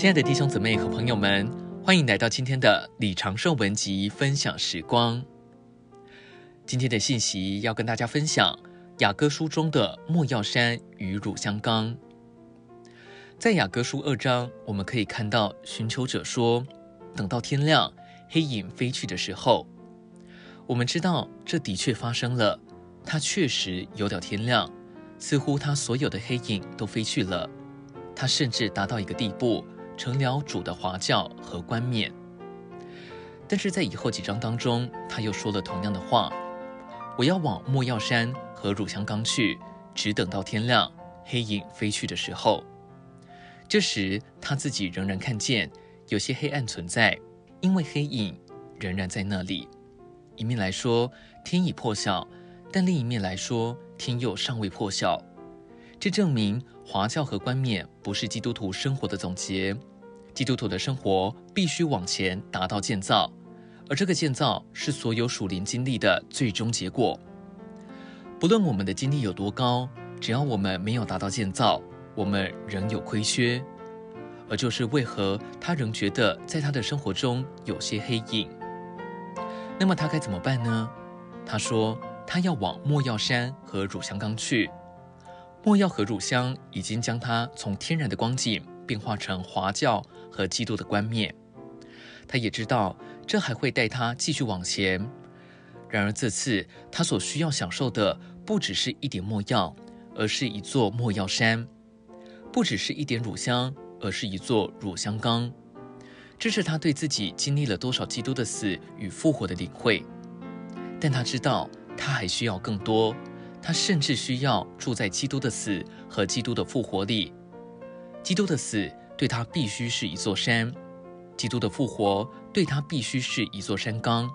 亲爱的弟兄姊妹和朋友们，欢迎来到今天的李长寿文集分享时光。今天的信息要跟大家分享雅歌书中的莫药山与乳香冈。在雅歌书二章，我们可以看到寻求者说：“等到天亮，黑影飞去的时候。”我们知道这的确发生了，它确实有点天亮，似乎它所有的黑影都飞去了，它甚至达到一个地步。成了主的华教和冠冕，但是在以后几章当中，他又说了同样的话：“我要往莫药山和乳香冈去，只等到天亮，黑影飞去的时候。”这时他自己仍然看见有些黑暗存在，因为黑影仍然在那里。一面来说天已破晓，但另一面来说天又尚未破晓。这证明华教和冠冕不是基督徒生活的总结。基督徒的生活必须往前达到建造，而这个建造是所有属灵经历的最终结果。不论我们的经历有多高，只要我们没有达到建造，我们仍有亏缺。而就是为何他仍觉得在他的生活中有些黑影，那么他该怎么办呢？他说他要往莫药山和乳香冈去。莫药和乳香已经将他从天然的光景变化成华教。和基督的冠冕，他也知道这还会带他继续往前。然而这次他所需要享受的不只是一点没药，而是一座没药山；不只是一点乳香，而是一座乳香缸。这是他对自己经历了多少基督的死与复活的领会。但他知道他还需要更多，他甚至需要住在基督的死和基督的复活里。基督的死。对他必须是一座山，基督的复活对他必须是一座山冈，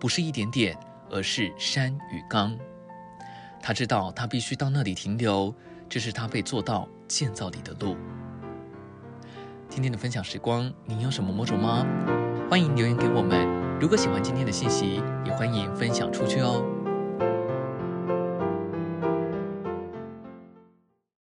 不是一点点，而是山与冈。他知道他必须到那里停留，这是他被做到建造里的路。今天的分享时光，您有什么摸着吗？欢迎留言给我们。如果喜欢今天的信息，也欢迎分享出去哦。